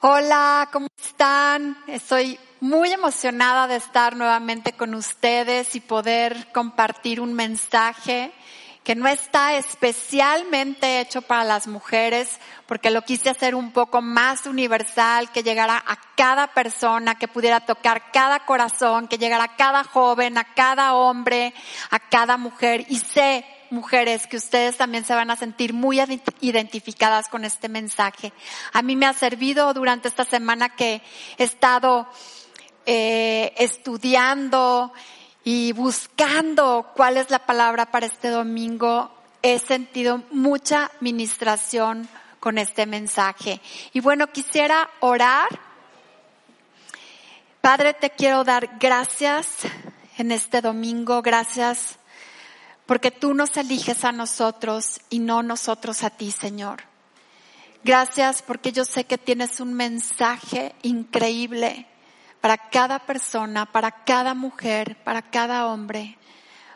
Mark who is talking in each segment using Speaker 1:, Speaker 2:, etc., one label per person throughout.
Speaker 1: Hola, ¿cómo están? Estoy muy emocionada de estar nuevamente con ustedes y poder compartir un mensaje que no está especialmente hecho para las mujeres, porque lo quise hacer un poco más universal, que llegara a cada persona, que pudiera tocar cada corazón, que llegara a cada joven, a cada hombre, a cada mujer. Y sé mujeres que ustedes también se van a sentir muy identificadas con este mensaje. A mí me ha servido durante esta semana que he estado eh, estudiando y buscando cuál es la palabra para este domingo. He sentido mucha ministración con este mensaje. Y bueno, quisiera orar. Padre, te quiero dar gracias en este domingo. Gracias porque tú nos eliges a nosotros y no nosotros a ti, Señor. Gracias porque yo sé que tienes un mensaje increíble para cada persona, para cada mujer, para cada hombre,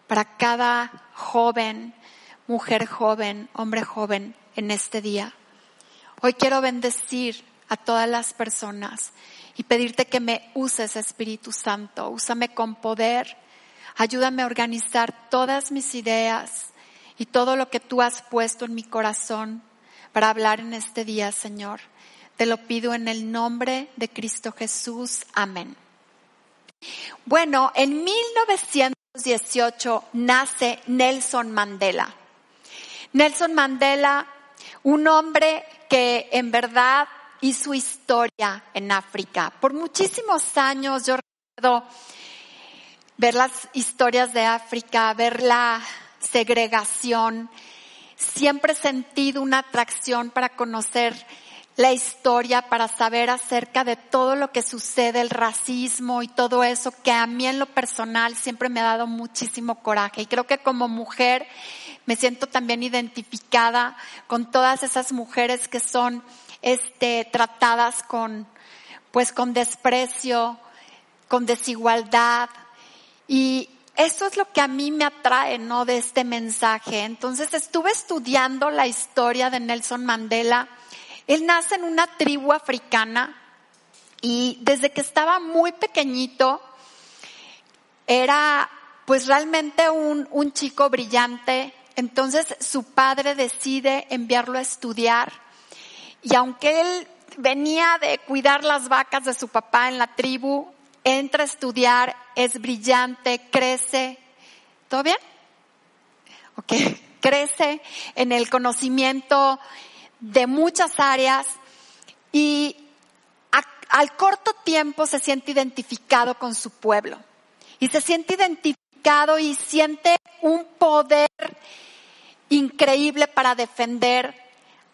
Speaker 1: para cada joven, mujer joven, hombre joven en este día. Hoy quiero bendecir a todas las personas y pedirte que me uses, Espíritu Santo. Úsame con poder Ayúdame a organizar todas mis ideas y todo lo que tú has puesto en mi corazón para hablar en este día, Señor. Te lo pido en el nombre de Cristo Jesús. Amén. Bueno, en 1918 nace Nelson Mandela. Nelson Mandela, un hombre que en verdad hizo historia en África. Por muchísimos años yo recuerdo ver las historias de África, ver la segregación. Siempre he sentido una atracción para conocer la historia, para saber acerca de todo lo que sucede, el racismo y todo eso, que a mí en lo personal siempre me ha dado muchísimo coraje. Y creo que como mujer me siento también identificada con todas esas mujeres que son este, tratadas con, pues con desprecio, con desigualdad, y eso es lo que a mí me atrae, ¿no? De este mensaje. Entonces estuve estudiando la historia de Nelson Mandela. Él nace en una tribu africana y desde que estaba muy pequeñito era pues realmente un, un chico brillante. Entonces su padre decide enviarlo a estudiar y aunque él venía de cuidar las vacas de su papá en la tribu, entra a estudiar, es brillante, crece. ¿Todo bien? Ok, crece en el conocimiento de muchas áreas y al corto tiempo se siente identificado con su pueblo y se siente identificado y siente un poder increíble para defender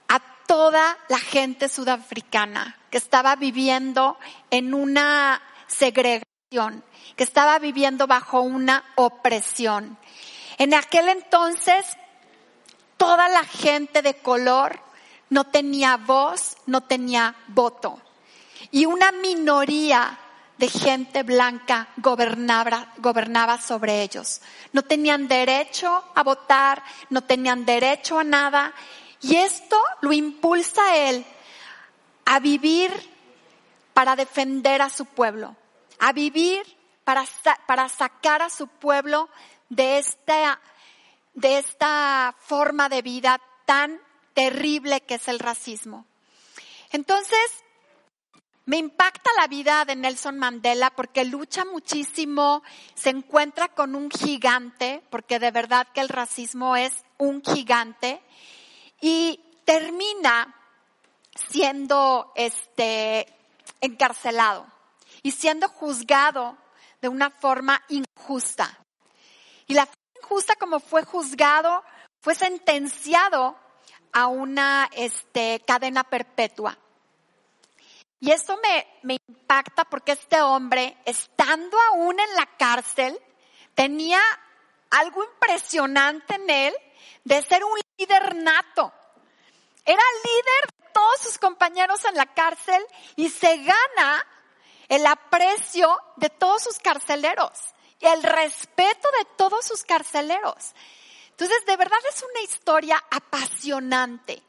Speaker 1: a toda la gente sudafricana que estaba viviendo en una segregación, que estaba viviendo bajo una opresión. En aquel entonces, toda la gente de color no tenía voz, no tenía voto. Y una minoría de gente blanca gobernaba, gobernaba sobre ellos. No tenían derecho a votar, no tenían derecho a nada. Y esto lo impulsa a él a vivir para defender a su pueblo, a vivir para, para sacar a su pueblo de esta, de esta forma de vida tan terrible que es el racismo. Entonces, me impacta la vida de Nelson Mandela porque lucha muchísimo, se encuentra con un gigante, porque de verdad que el racismo es un gigante, y termina siendo este encarcelado y siendo juzgado de una forma injusta. Y la forma injusta como fue juzgado, fue sentenciado a una este, cadena perpetua. Y eso me, me impacta porque este hombre, estando aún en la cárcel, tenía algo impresionante en él de ser un líder nato. Era líder todos sus compañeros en la cárcel y se gana el aprecio de todos sus carceleros y el respeto de todos sus carceleros. Entonces, de verdad es una historia apasionante.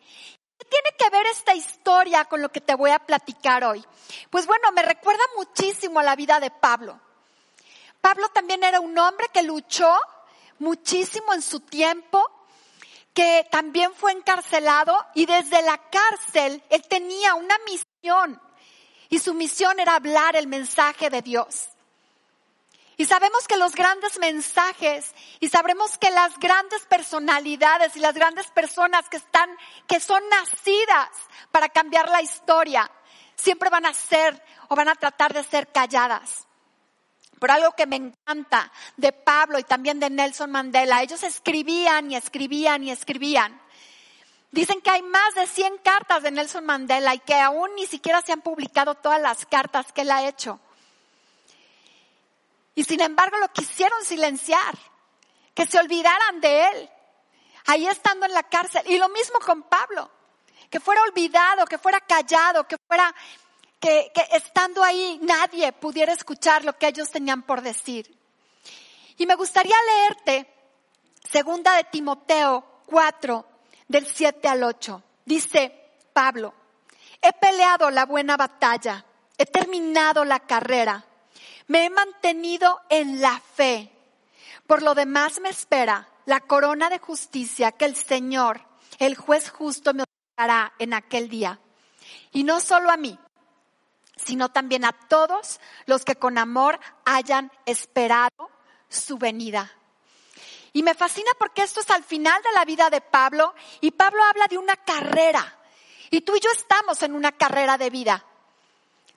Speaker 1: tiene que ver esta historia con lo que te voy a platicar hoy? Pues bueno, me recuerda muchísimo a la vida de Pablo. Pablo también era un hombre que luchó muchísimo en su tiempo, que también fue encarcelado y desde la cárcel él tenía una misión y su misión era hablar el mensaje de Dios. Y sabemos que los grandes mensajes y sabremos que las grandes personalidades y las grandes personas que están, que son nacidas para cambiar la historia, siempre van a ser o van a tratar de ser calladas. Por algo que me encanta de Pablo y también de Nelson Mandela, ellos escribían y escribían y escribían. Dicen que hay más de 100 cartas de Nelson Mandela y que aún ni siquiera se han publicado todas las cartas que él ha hecho. Y sin embargo lo quisieron silenciar, que se olvidaran de él, ahí estando en la cárcel. Y lo mismo con Pablo, que fuera olvidado, que fuera callado, que fuera que, estando ahí nadie pudiera escuchar lo que ellos tenían por decir. Y me gustaría leerte segunda de Timoteo 4, del 7 al 8. Dice Pablo, he peleado la buena batalla, he terminado la carrera, me he mantenido en la fe. Por lo demás me espera la corona de justicia que el Señor, el juez justo, me dará en aquel día. Y no solo a mí, sino también a todos los que con amor hayan esperado su venida. Y me fascina porque esto es al final de la vida de Pablo y Pablo habla de una carrera. Y tú y yo estamos en una carrera de vida.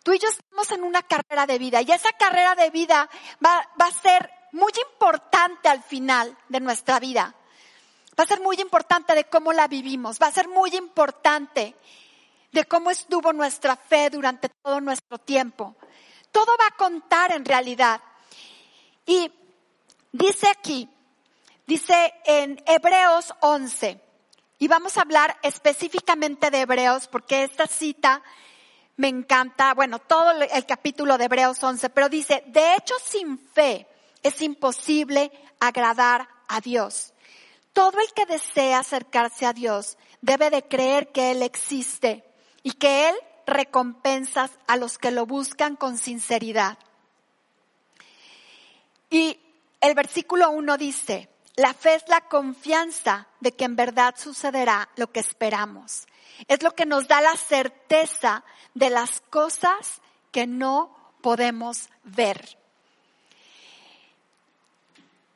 Speaker 1: Tú y yo estamos en una carrera de vida y esa carrera de vida va, va a ser muy importante al final de nuestra vida. Va a ser muy importante de cómo la vivimos, va a ser muy importante de cómo estuvo nuestra fe durante todo nuestro tiempo. Todo va a contar en realidad. Y dice aquí, dice en Hebreos 11, y vamos a hablar específicamente de Hebreos porque esta cita me encanta, bueno, todo el capítulo de Hebreos 11, pero dice, de hecho sin fe es imposible agradar a Dios. Todo el que desea acercarse a Dios debe de creer que Él existe y que Él recompensa a los que lo buscan con sinceridad. Y el versículo 1 dice, la fe es la confianza de que en verdad sucederá lo que esperamos. Es lo que nos da la certeza de las cosas que no podemos ver.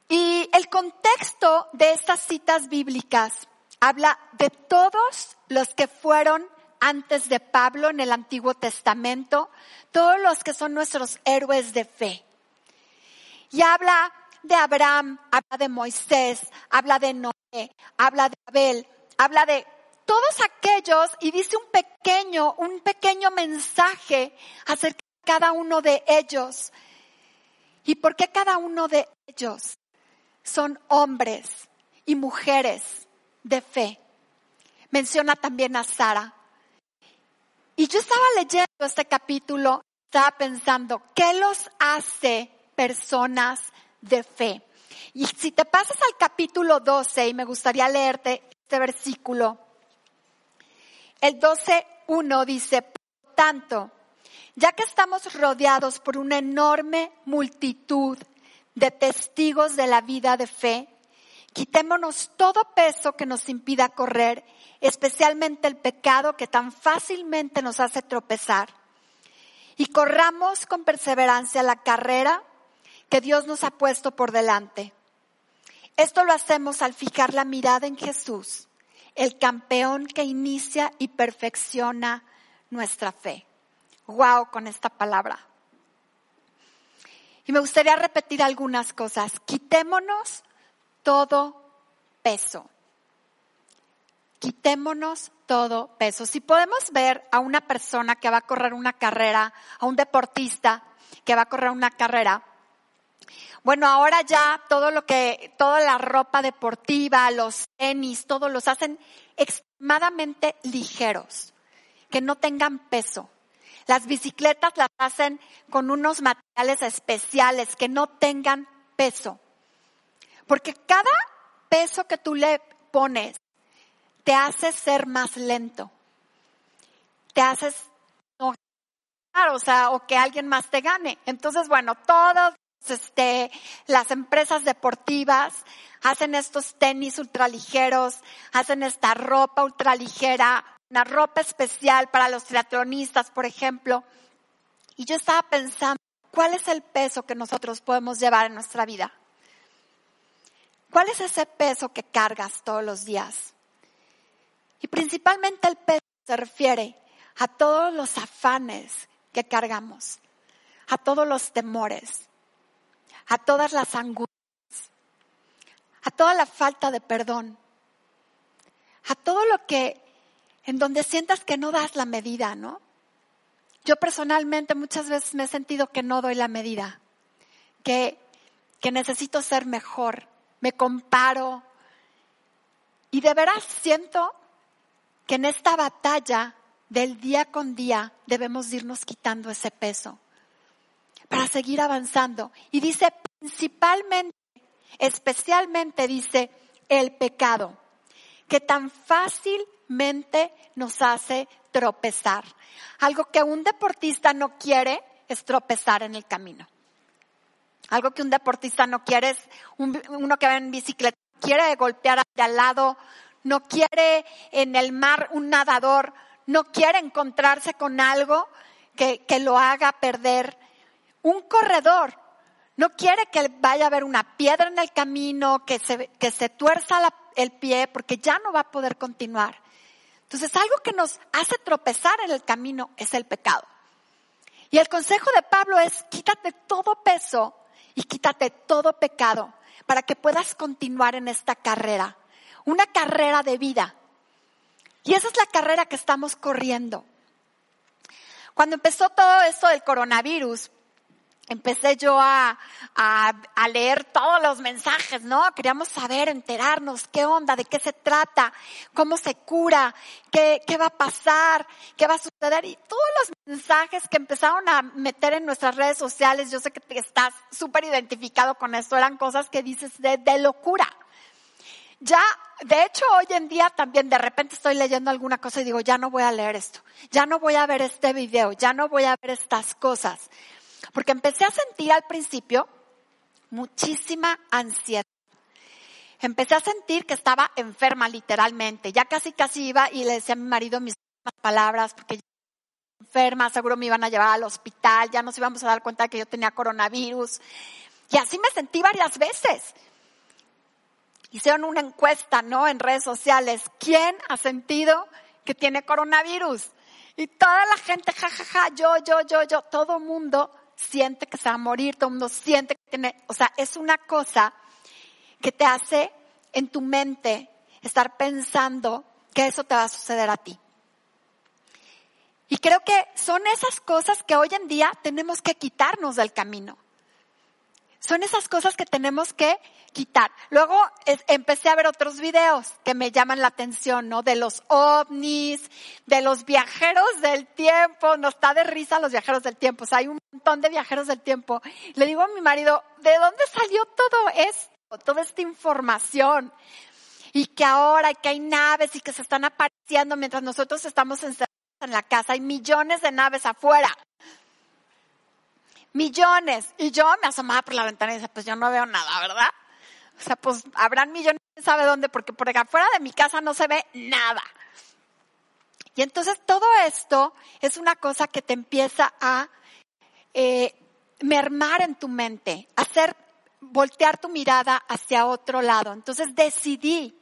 Speaker 1: Y el contexto de estas citas bíblicas habla de todos los que fueron antes de Pablo en el Antiguo Testamento, todos los que son nuestros héroes de fe. Y habla de Abraham, habla de Moisés, habla de Noé, habla de Abel, habla de todos aquellos y dice un pequeño, un pequeño mensaje acerca de cada uno de ellos. ¿Y por qué cada uno de ellos son hombres y mujeres de fe? Menciona también a Sara. Y yo estaba leyendo este capítulo, estaba pensando, ¿qué los hace personas de fe? Y si te pasas al capítulo 12, y me gustaría leerte este versículo, el 12.1 dice, por tanto, ya que estamos rodeados por una enorme multitud de testigos de la vida de fe, quitémonos todo peso que nos impida correr especialmente el pecado que tan fácilmente nos hace tropezar. Y corramos con perseverancia la carrera que Dios nos ha puesto por delante. Esto lo hacemos al fijar la mirada en Jesús, el campeón que inicia y perfecciona nuestra fe. Wow con esta palabra. Y me gustaría repetir algunas cosas. Quitémonos todo peso quitémonos todo peso. Si podemos ver a una persona que va a correr una carrera, a un deportista que va a correr una carrera, bueno, ahora ya todo lo que, toda la ropa deportiva, los tenis, todos los hacen extremadamente ligeros, que no tengan peso. Las bicicletas las hacen con unos materiales especiales que no tengan peso. Porque cada peso que tú le pones te hace ser más lento, te haces no o sea, o que alguien más te gane. Entonces, bueno, todas este, las empresas deportivas hacen estos tenis ultraligeros, hacen esta ropa ultraligera, una ropa especial para los triatlonistas, por ejemplo. Y yo estaba pensando, ¿cuál es el peso que nosotros podemos llevar en nuestra vida? ¿Cuál es ese peso que cargas todos los días? Y principalmente el peso se refiere a todos los afanes que cargamos, a todos los temores, a todas las angustias, a toda la falta de perdón, a todo lo que en donde sientas que no das la medida, ¿no? Yo personalmente muchas veces me he sentido que no doy la medida, que, que necesito ser mejor, me comparo. Y de veras siento que en esta batalla del día con día debemos irnos quitando ese peso para seguir avanzando. Y dice principalmente, especialmente dice el pecado, que tan fácilmente nos hace tropezar. Algo que un deportista no quiere es tropezar en el camino. Algo que un deportista no quiere es uno que va en bicicleta, quiere golpear al lado, no quiere en el mar un nadador, no quiere encontrarse con algo que, que lo haga perder. Un corredor no quiere que vaya a haber una piedra en el camino, que se, que se tuerza el pie, porque ya no va a poder continuar. Entonces, algo que nos hace tropezar en el camino es el pecado. Y el consejo de Pablo es, quítate todo peso y quítate todo pecado para que puedas continuar en esta carrera, una carrera de vida. Y esa es la carrera que estamos corriendo. Cuando empezó todo esto del coronavirus, empecé yo a, a, leer todos los mensajes, ¿no? Queríamos saber, enterarnos, qué onda, de qué se trata, cómo se cura, qué, qué va a pasar, qué va a suceder. Y todos los mensajes que empezaron a meter en nuestras redes sociales, yo sé que estás súper identificado con esto, eran cosas que dices de, de locura. Ya, de hecho, hoy en día también de repente estoy leyendo alguna cosa y digo, ya no voy a leer esto, ya no voy a ver este video, ya no voy a ver estas cosas porque empecé a sentir al principio muchísima ansiedad. Empecé a sentir que estaba enferma literalmente. Ya casi casi iba y le decía a mi marido mis palabras porque enferma, seguro me iban a llevar al hospital, ya nos íbamos a dar cuenta de que yo tenía coronavirus. Y así me sentí varias veces. Hicieron una encuesta, ¿no? En redes sociales. ¿Quién ha sentido que tiene coronavirus? Y toda la gente, jajaja, ja, ja, yo, yo, yo, yo, todo mundo siente que se va a morir, todo el mundo siente que tiene, o sea, es una cosa que te hace en tu mente estar pensando que eso te va a suceder a ti. Y creo que son esas cosas que hoy en día tenemos que quitarnos del camino. Son esas cosas que tenemos que quitar. Luego empecé a ver otros videos que me llaman la atención, ¿no? De los ovnis, de los viajeros del tiempo. Nos está de risa los viajeros del tiempo. O sea, hay un montón de viajeros del tiempo. Le digo a mi marido, ¿de dónde salió todo esto? Toda esta información. Y que ahora que hay naves y que se están apareciendo mientras nosotros estamos encerrados en la casa. Hay millones de naves afuera millones. Y yo me asomaba por la ventana y decía, pues yo no veo nada, ¿verdad? O sea, pues habrán millones, ¿sabe dónde? Porque por acá afuera de mi casa no se ve nada. Y entonces todo esto es una cosa que te empieza a eh, mermar en tu mente, hacer voltear tu mirada hacia otro lado. Entonces decidí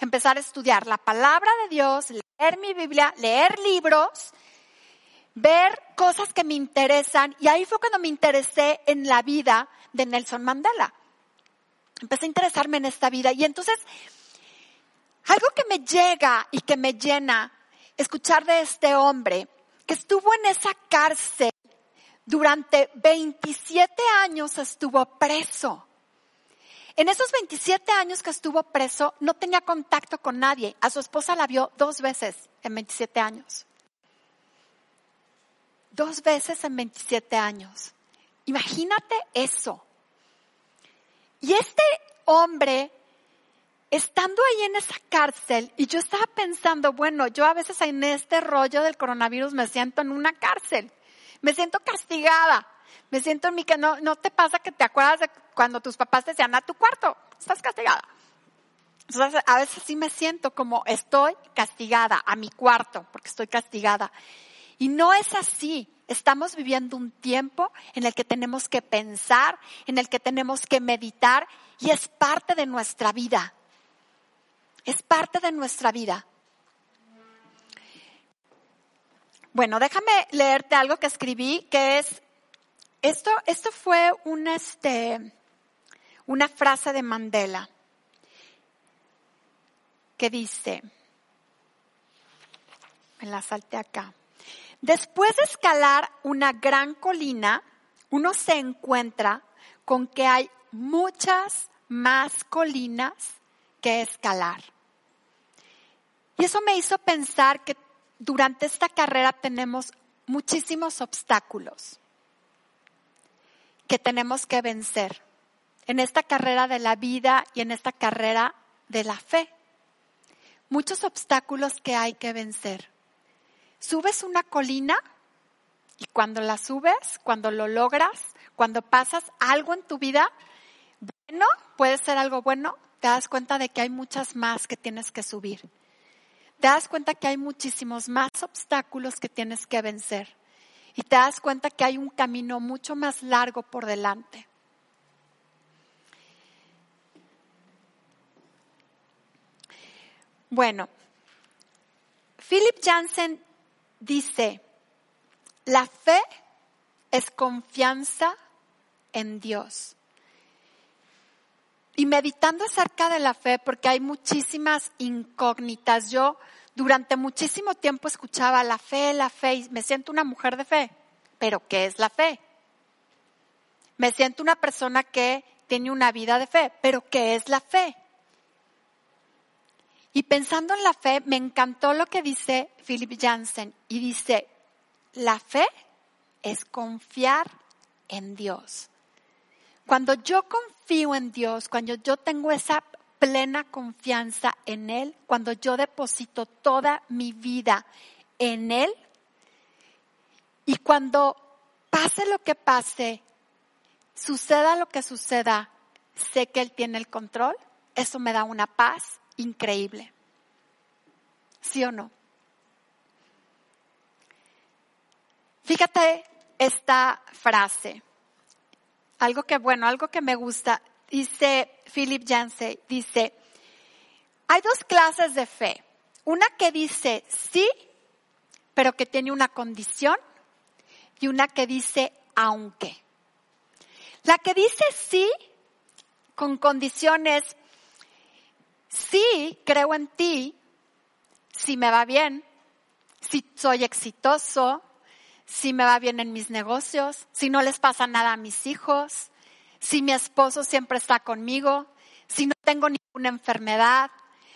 Speaker 1: empezar a estudiar la palabra de Dios, leer mi Biblia, leer libros ver cosas que me interesan y ahí fue cuando me interesé en la vida de Nelson Mandela. Empecé a interesarme en esta vida y entonces algo que me llega y que me llena escuchar de este hombre que estuvo en esa cárcel durante 27 años estuvo preso. En esos 27 años que estuvo preso no tenía contacto con nadie. A su esposa la vio dos veces en 27 años dos veces en 27 años. Imagínate eso. Y este hombre estando ahí en esa cárcel, y yo estaba pensando, bueno, yo a veces en este rollo del coronavirus me siento en una cárcel, me siento castigada, me siento en mi que no, no te pasa que te acuerdas de cuando tus papás te decían a tu cuarto, estás castigada. Entonces, a veces sí me siento como estoy castigada a mi cuarto, porque estoy castigada. Y no es así. Estamos viviendo un tiempo en el que tenemos que pensar, en el que tenemos que meditar y es parte de nuestra vida. Es parte de nuestra vida. Bueno, déjame leerte algo que escribí, que es, esto, esto fue una, este, una frase de Mandela, que dice, me la salté acá. Después de escalar una gran colina, uno se encuentra con que hay muchas más colinas que escalar. Y eso me hizo pensar que durante esta carrera tenemos muchísimos obstáculos que tenemos que vencer en esta carrera de la vida y en esta carrera de la fe. Muchos obstáculos que hay que vencer subes una colina y cuando la subes, cuando lo logras, cuando pasas algo en tu vida, bueno, puede ser algo bueno, te das cuenta de que hay muchas más que tienes que subir. Te das cuenta que hay muchísimos más obstáculos que tienes que vencer. Y te das cuenta que hay un camino mucho más largo por delante. Bueno, Philip Jansen dice, la fe es confianza en Dios. Y meditando acerca de la fe, porque hay muchísimas incógnitas, yo durante muchísimo tiempo escuchaba la fe, la fe, y me siento una mujer de fe, pero ¿qué es la fe? Me siento una persona que tiene una vida de fe, pero ¿qué es la fe? Y pensando en la fe, me encantó lo que dice Philip Jansen y dice, la fe es confiar en Dios. Cuando yo confío en Dios, cuando yo tengo esa plena confianza en Él, cuando yo deposito toda mi vida en Él, y cuando pase lo que pase, suceda lo que suceda, sé que Él tiene el control, eso me da una paz increíble. ¿Sí o no? Fíjate esta frase. Algo que, bueno, algo que me gusta. Dice Philip Yancey, dice, hay dos clases de fe. Una que dice sí, pero que tiene una condición, y una que dice aunque. La que dice sí, con condiciones, sí, creo en ti, si me va bien, si soy exitoso, si me va bien en mis negocios, si no les pasa nada a mis hijos, si mi esposo siempre está conmigo, si no tengo ninguna enfermedad,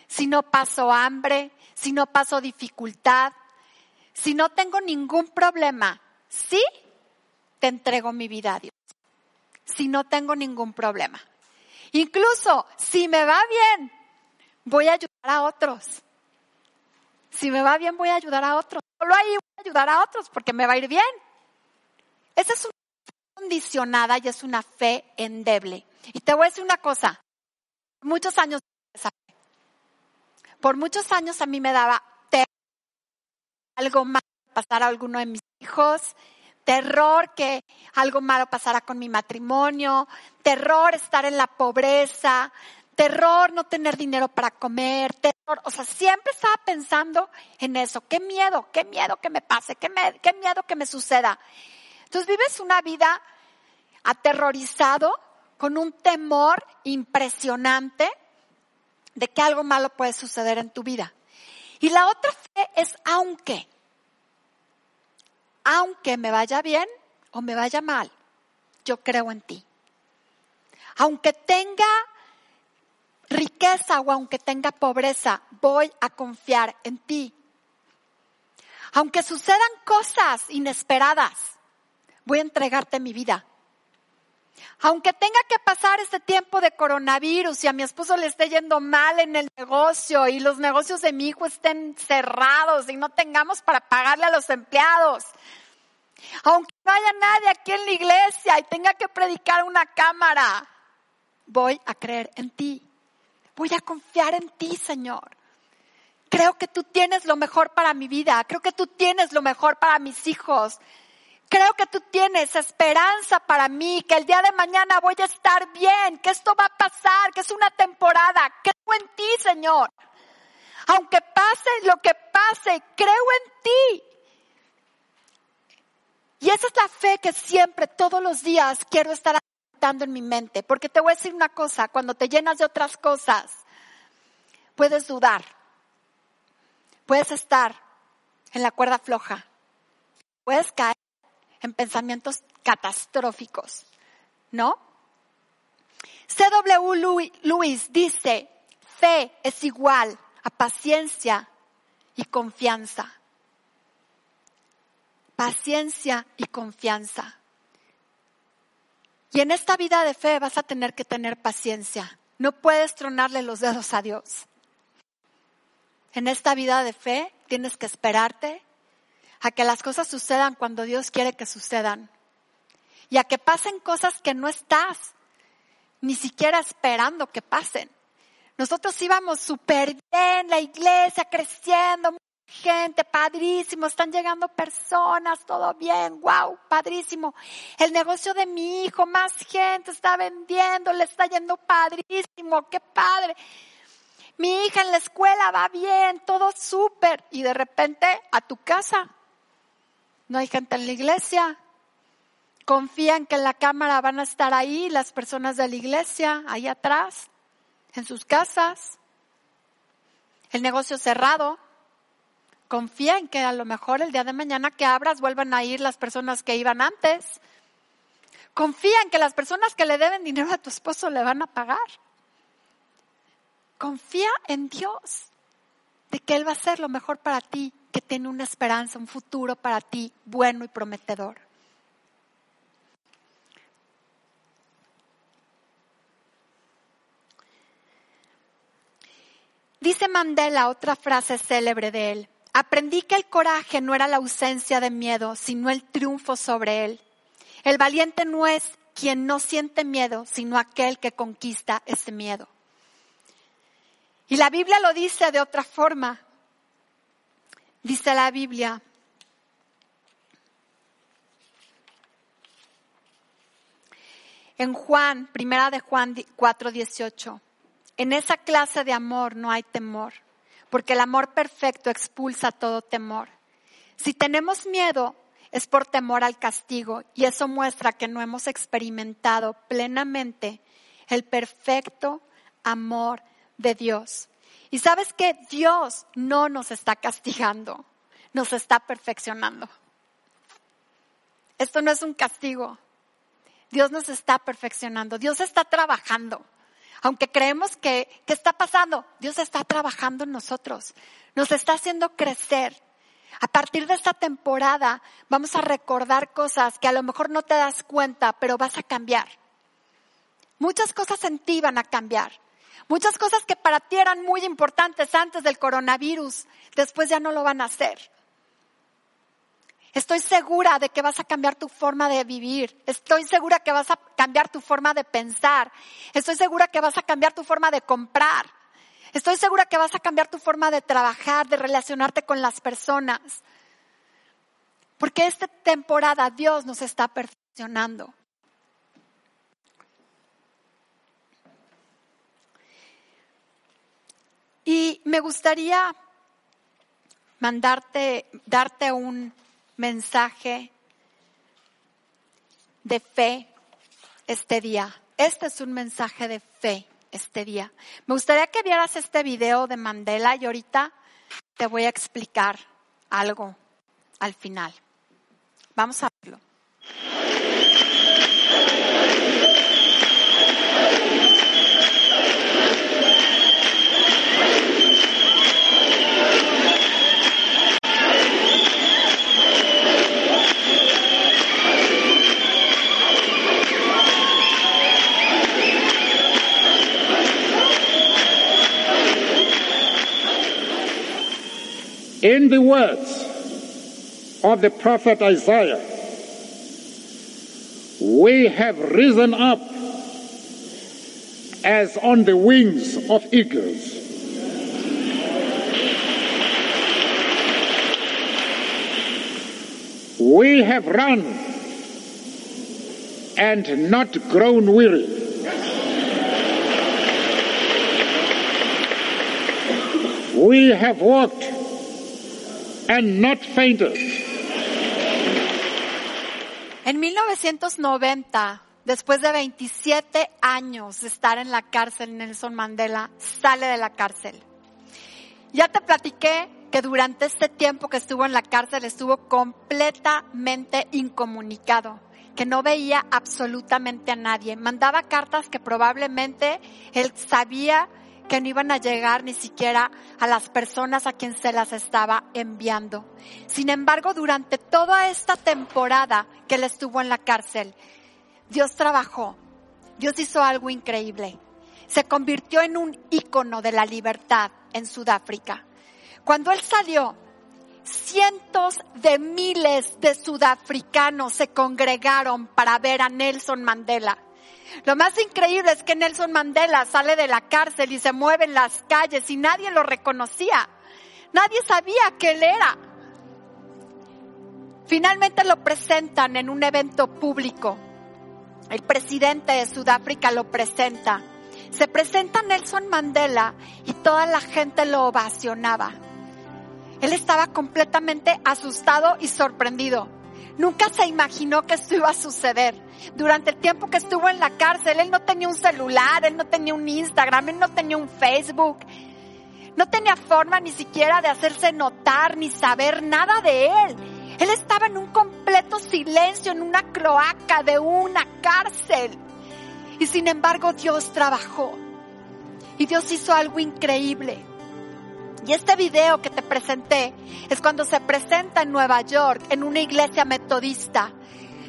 Speaker 1: si no paso hambre, si no paso dificultad, si no tengo ningún problema, sí, te entrego mi vida a Dios. Si no tengo ningún problema. Incluso si me va bien, voy a ayudar a otros. Si me va bien, voy a ayudar a otros. Solo ahí voy a ayudar a otros porque me va a ir bien. Esa es una fe condicionada y es una fe endeble. Y te voy a decir una cosa. Muchos años Por muchos años a mí me daba algo malo pasara a alguno de mis hijos, terror que algo malo pasara con mi matrimonio, terror estar en la pobreza, terror no tener dinero para comer, terror, o sea, siempre estaba pensando en eso, qué miedo, qué miedo que me pase, qué, miedo que me suceda. Entonces vives una vida aterrorizado, con un temor impresionante de que algo malo puede suceder en tu vida. Y la otra fe es aunque, aunque me vaya bien o me vaya mal, yo creo en ti. Aunque tenga riqueza o aunque tenga pobreza, voy a confiar en ti. Aunque sucedan cosas inesperadas, voy a entregarte mi vida. Aunque tenga que pasar este tiempo de coronavirus y a mi esposo le esté yendo mal en el negocio y los negocios de mi hijo estén cerrados y no tengamos para pagarle a los empleados, aunque no haya nadie aquí en la iglesia y tenga que predicar una cámara, voy a creer en ti. Voy a confiar en ti, Señor. Creo que tú tienes lo mejor para mi vida. Creo que tú tienes lo mejor para mis hijos. Creo que tú tienes esperanza para mí, que el día de mañana voy a estar bien, que esto va a pasar, que es una temporada. Creo en ti, Señor. Aunque pase lo que pase, creo en ti. Y esa es la fe que siempre, todos los días, quiero estar en mi mente. Porque te voy a decir una cosa, cuando te llenas de otras cosas, puedes dudar. Puedes estar en la cuerda floja. Puedes caer en pensamientos catastróficos. ¿No? C.W. Lewis dice, fe es igual a paciencia y confianza paciencia y confianza. Y en esta vida de fe vas a tener que tener paciencia. No puedes tronarle los dedos a Dios. En esta vida de fe tienes que esperarte a que las cosas sucedan cuando Dios quiere que sucedan. Y a que pasen cosas que no estás ni siquiera esperando que pasen. Nosotros íbamos súper bien, la iglesia creciendo, gente, padrísimo, están llegando personas, todo bien, wow, padrísimo. El negocio de mi hijo, más gente está vendiendo, le está yendo padrísimo, qué padre. Mi hija en la escuela va bien, todo súper. Y de repente a tu casa, no hay gente en la iglesia. Confían que en la cámara van a estar ahí las personas de la iglesia, ahí atrás, en sus casas. El negocio cerrado Confía en que a lo mejor el día de mañana que abras vuelvan a ir las personas que iban antes. Confía en que las personas que le deben dinero a tu esposo le van a pagar. Confía en Dios, de que Él va a hacer lo mejor para ti, que tiene una esperanza, un futuro para ti bueno y prometedor. Dice Mandela otra frase célebre de él. Aprendí que el coraje no era la ausencia de miedo, sino el triunfo sobre él. El valiente no es quien no siente miedo, sino aquel que conquista ese miedo. Y la Biblia lo dice de otra forma. Dice la Biblia, en Juan, primera de Juan 4:18, en esa clase de amor no hay temor porque el amor perfecto expulsa todo temor. Si tenemos miedo, es por temor al castigo y eso muestra que no hemos experimentado plenamente el perfecto amor de Dios. Y sabes que Dios no nos está castigando, nos está perfeccionando. Esto no es un castigo. Dios nos está perfeccionando, Dios está trabajando. Aunque creemos que, ¿qué está pasando? Dios está trabajando en nosotros. Nos está haciendo crecer. A partir de esta temporada vamos a recordar cosas que a lo mejor no te das cuenta, pero vas a cambiar. Muchas cosas en ti van a cambiar. Muchas cosas que para ti eran muy importantes antes del coronavirus, después ya no lo van a hacer. Estoy segura de que vas a cambiar tu forma de vivir. Estoy segura que vas a cambiar tu forma de pensar. Estoy segura que vas a cambiar tu forma de comprar. Estoy segura que vas a cambiar tu forma de trabajar, de relacionarte con las personas. Porque esta temporada Dios nos está perfeccionando. Y me gustaría mandarte, darte un mensaje de fe este día. Este es un mensaje de fe este día. Me gustaría que vieras este video de Mandela y ahorita te voy a explicar algo al final. Vamos a verlo.
Speaker 2: In the words of the prophet Isaiah, we have risen up as on the wings of eagles. We have run and not grown weary. We have walked and not.
Speaker 1: En 1990, después de 27 años de estar en la cárcel, Nelson Mandela sale de la cárcel. Ya te platiqué que durante este tiempo que estuvo en la cárcel estuvo completamente incomunicado, que no veía absolutamente a nadie. Mandaba cartas que probablemente él sabía que no iban a llegar ni siquiera a las personas a quien se las estaba enviando. Sin embargo, durante toda esta temporada que él estuvo en la cárcel, Dios trabajó, Dios hizo algo increíble. Se convirtió en un ícono de la libertad en Sudáfrica. Cuando él salió, cientos de miles de sudafricanos se congregaron para ver a Nelson Mandela. Lo más increíble es que Nelson Mandela sale de la cárcel y se mueve en las calles y nadie lo reconocía. Nadie sabía que él era. Finalmente lo presentan en un evento público. El presidente de Sudáfrica lo presenta. Se presenta Nelson Mandela y toda la gente lo ovacionaba. Él estaba completamente asustado y sorprendido. Nunca se imaginó que esto iba a suceder. Durante el tiempo que estuvo en la cárcel, él no tenía un celular, él no tenía un Instagram, él no tenía un Facebook. No tenía forma ni siquiera de hacerse notar ni saber nada de él. Él estaba en un completo silencio, en una cloaca de una cárcel. Y sin embargo Dios trabajó. Y Dios hizo algo increíble. Y este video que te presenté es cuando se presenta en Nueva York, en una iglesia metodista.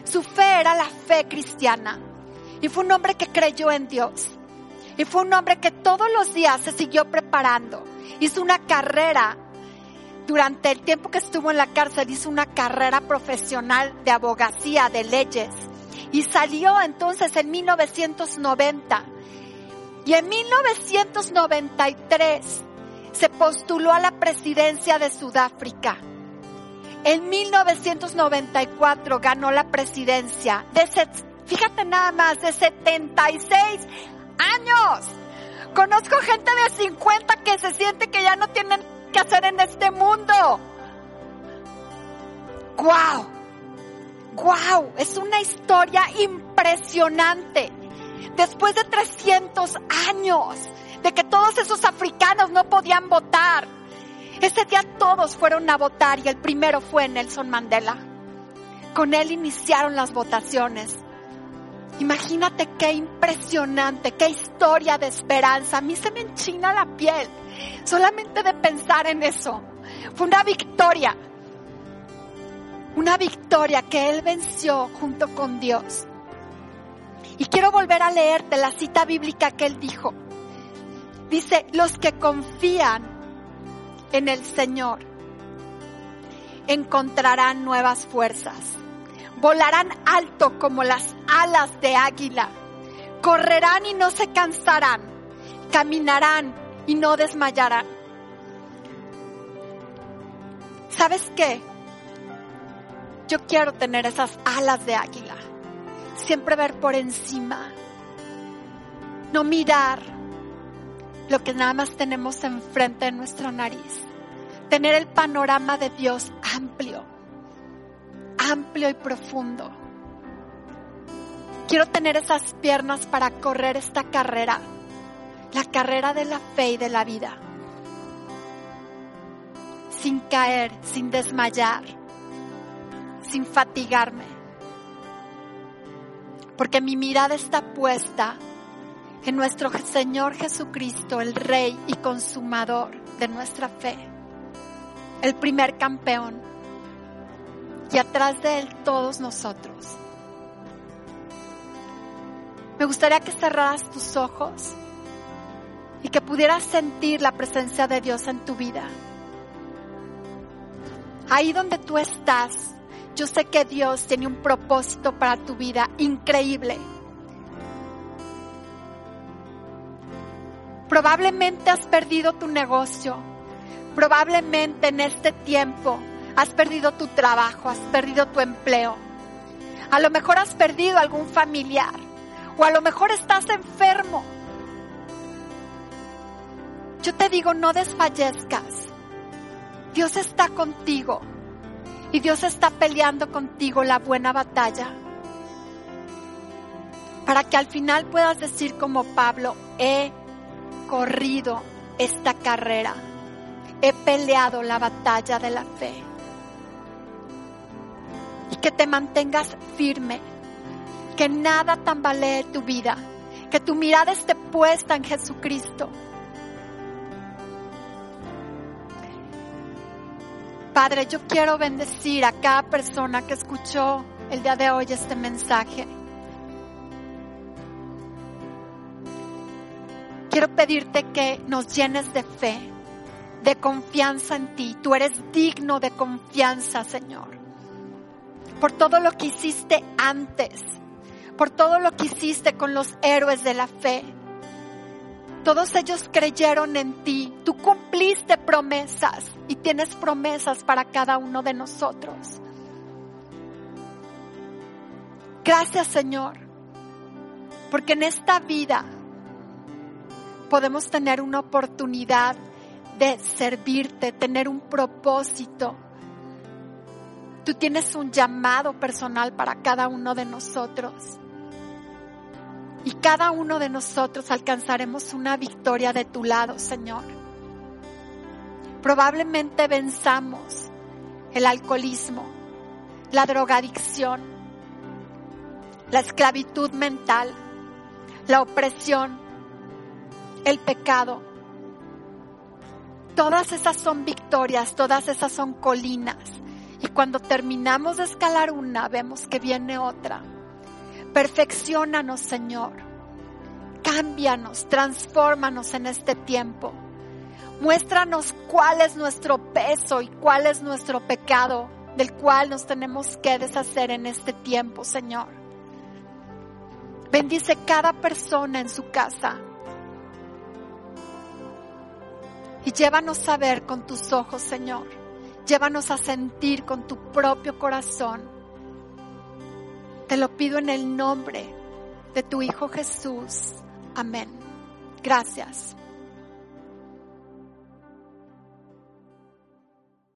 Speaker 1: Su fe era la fe cristiana. Y fue un hombre que creyó en Dios. Y fue un hombre que todos los días se siguió preparando. Hizo una carrera. Durante el tiempo que estuvo en la cárcel hizo una carrera profesional de abogacía, de leyes. Y salió entonces en 1990. Y en 1993 se postuló a la presidencia de Sudáfrica. En 1994 ganó la presidencia de, fíjate nada más, de 76 años. Conozco gente de 50 que se siente que ya no tienen que hacer en este mundo. ¡Guau! ¡Guau! Es una historia impresionante. Después de 300 años de que todos esos africanos no podían votar, ese día todos fueron a votar y el primero fue Nelson Mandela. Con él iniciaron las votaciones. Imagínate qué impresionante, qué historia de esperanza. A mí se me enchina la piel solamente de pensar en eso. Fue una victoria. Una victoria que él venció junto con Dios. Y quiero volver a leerte la cita bíblica que él dijo. Dice, los que confían en el Señor encontrarán nuevas fuerzas. Volarán alto como las alas de águila. Correrán y no se cansarán. Caminarán y no desmayarán. ¿Sabes qué? Yo quiero tener esas alas de águila. Siempre ver por encima. No mirar lo que nada más tenemos enfrente de nuestra nariz. Tener el panorama de Dios amplio, amplio y profundo. Quiero tener esas piernas para correr esta carrera, la carrera de la fe y de la vida, sin caer, sin desmayar, sin fatigarme, porque mi mirada está puesta en nuestro Señor Jesucristo, el Rey y consumador de nuestra fe, el primer campeón, y atrás de Él todos nosotros. Me gustaría que cerraras tus ojos y que pudieras sentir la presencia de Dios en tu vida. Ahí donde tú estás, yo sé que Dios tiene un propósito para tu vida increíble. Probablemente has perdido tu negocio. Probablemente en este tiempo has perdido tu trabajo, has perdido tu empleo. A lo mejor has perdido algún familiar o a lo mejor estás enfermo. Yo te digo, no desfallezcas. Dios está contigo y Dios está peleando contigo la buena batalla. Para que al final puedas decir como Pablo, he corrido esta carrera, he peleado la batalla de la fe. Y que te mantengas firme, que nada tambalee tu vida, que tu mirada esté puesta en Jesucristo. Padre, yo quiero bendecir a cada persona que escuchó el día de hoy este mensaje. Quiero pedirte que nos llenes de fe, de confianza en ti. Tú eres digno de confianza, Señor. Por todo lo que hiciste antes, por todo lo que hiciste con los héroes de la fe. Todos ellos creyeron en ti. Tú cumpliste promesas y tienes promesas para cada uno de nosotros. Gracias Señor, porque en esta vida podemos tener una oportunidad de servirte, tener un propósito. Tú tienes un llamado personal para cada uno de nosotros. Y cada uno de nosotros alcanzaremos una victoria de tu lado, Señor. Probablemente venzamos el alcoholismo, la drogadicción, la esclavitud mental, la opresión, el pecado. Todas esas son victorias, todas esas son colinas. Y cuando terminamos de escalar una, vemos que viene otra. Perfeccionanos, Señor. Cámbianos, transfórmanos en este tiempo. Muéstranos cuál es nuestro peso y cuál es nuestro pecado del cual nos tenemos que deshacer en este tiempo, Señor. Bendice cada persona en su casa. Y llévanos a ver con tus ojos, Señor. Llévanos a sentir con tu propio corazón. Te lo pido en el nombre de tu Hijo Jesús. Amén. Gracias.